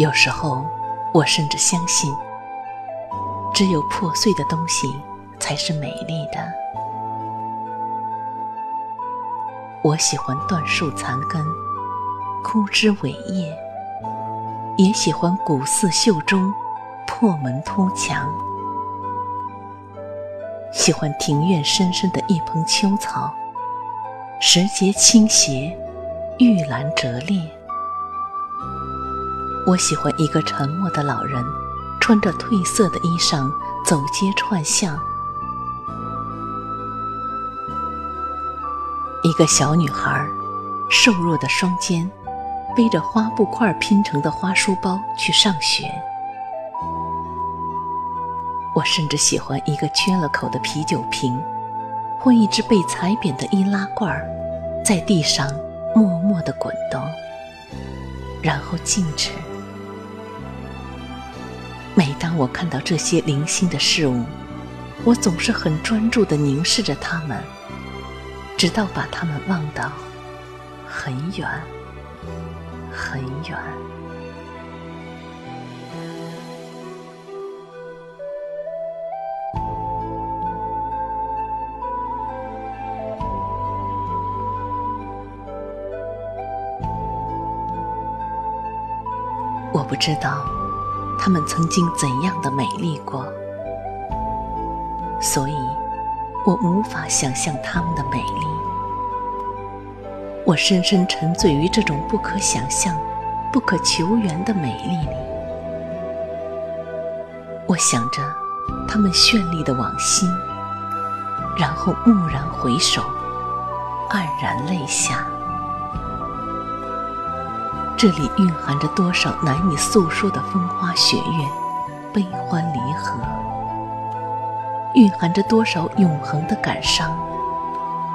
有时候，我甚至相信，只有破碎的东西才是美丽的。我喜欢断树残根、枯枝萎叶，也喜欢古寺秀中破门突墙，喜欢庭院深深的一蓬秋草，石阶倾斜，玉兰折裂。我喜欢一个沉默的老人，穿着褪色的衣裳走街串巷；一个小女孩，瘦弱的双肩，背着花布块拼成的花书包去上学。我甚至喜欢一个缺了口的啤酒瓶，或一只被踩扁的易拉罐，在地上默默地滚动，然后静止。每当我看到这些零星的事物，我总是很专注地凝视着它们，直到把它们望到很远很远。我不知道。他们曾经怎样的美丽过？所以，我无法想象他们的美丽。我深深沉醉于这种不可想象、不可求援的美丽里。我想着他们绚丽的往昔，然后蓦然回首，黯然泪下。这里蕴含着多少难以诉说的风花雪月、悲欢离合，蕴含着多少永恒的感伤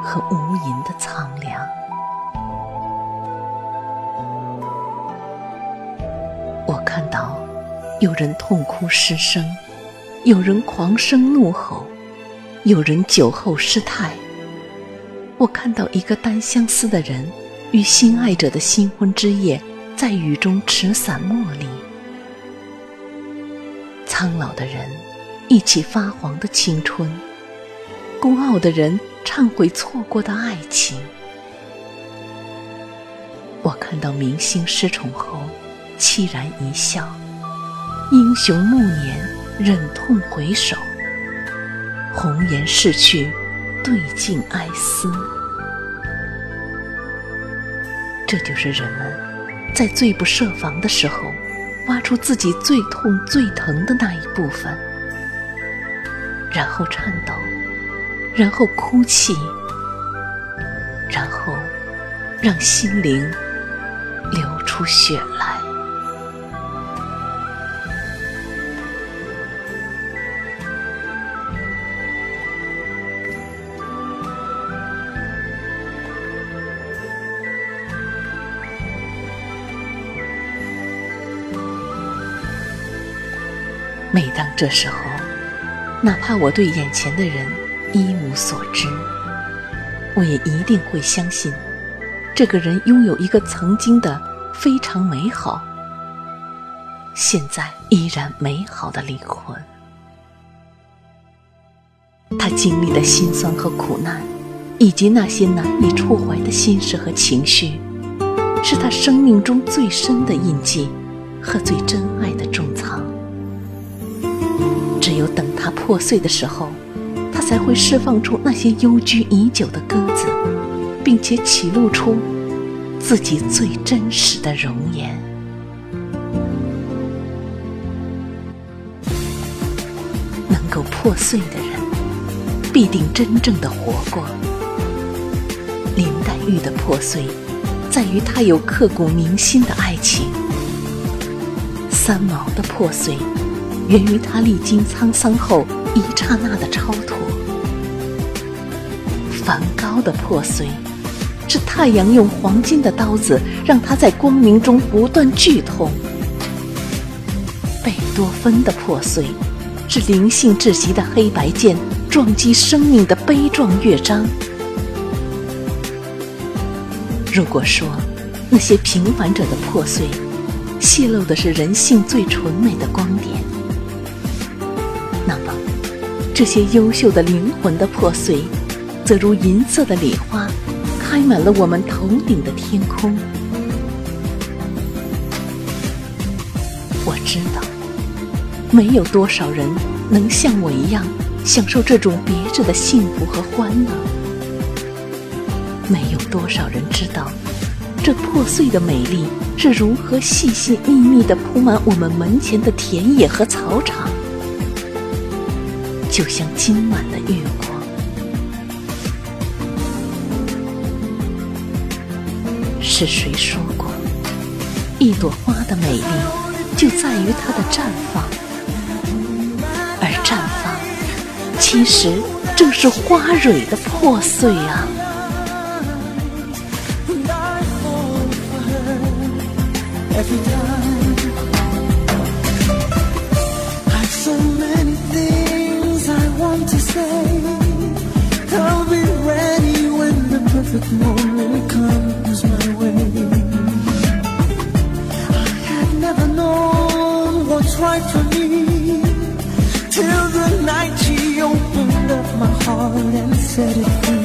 和无垠的苍凉。我看到有人痛哭失声，有人狂声怒吼，有人酒后失态。我看到一个单相思的人与心爱者的新婚之夜。在雨中持伞茉莉，苍老的人一起发黄的青春，孤傲的人忏悔错过的爱情。我看到明星失宠后凄然一笑，英雄暮年忍痛回首，红颜逝去对镜哀思。这就是人们。在最不设防的时候，挖出自己最痛最疼的那一部分，然后颤抖，然后哭泣，然后让心灵流出血来。每当这时候，哪怕我对眼前的人一无所知，我也一定会相信，这个人拥有一个曾经的非常美好，现在依然美好的灵魂。他经历的辛酸和苦难，以及那些难以触怀的心事和情绪，是他生命中最深的印记和最珍爱的重。只有等它破碎的时候，它才会释放出那些幽居已久的鸽子，并且启露出自己最真实的容颜。能够破碎的人，必定真正的活过。林黛玉的破碎，在于她有刻骨铭心的爱情；三毛的破碎，源于他历经沧桑后一刹那的超脱；梵高的破碎，是太阳用黄金的刀子，让他在光明中不断剧痛；贝多芬的破碎，是灵性窒息的黑白键撞击生命的悲壮乐章。如果说那些平凡者的破碎，泄露的是人性最纯美的光点，这些优秀的灵魂的破碎，则如银色的礼花，开满了我们头顶的天空。我知道，没有多少人能像我一样享受这种别致的幸福和欢乐。没有多少人知道，这破碎的美丽是如何细细密密地铺满我们门前的田野和草场，就像今晚的月光。是谁说过，一朵花的美丽就在于它的绽放，而绽放其实正是花蕊的破碎啊！every time. Perfect moment comes my way. I had never known what's right for me till the night she opened up my heart and set it free. “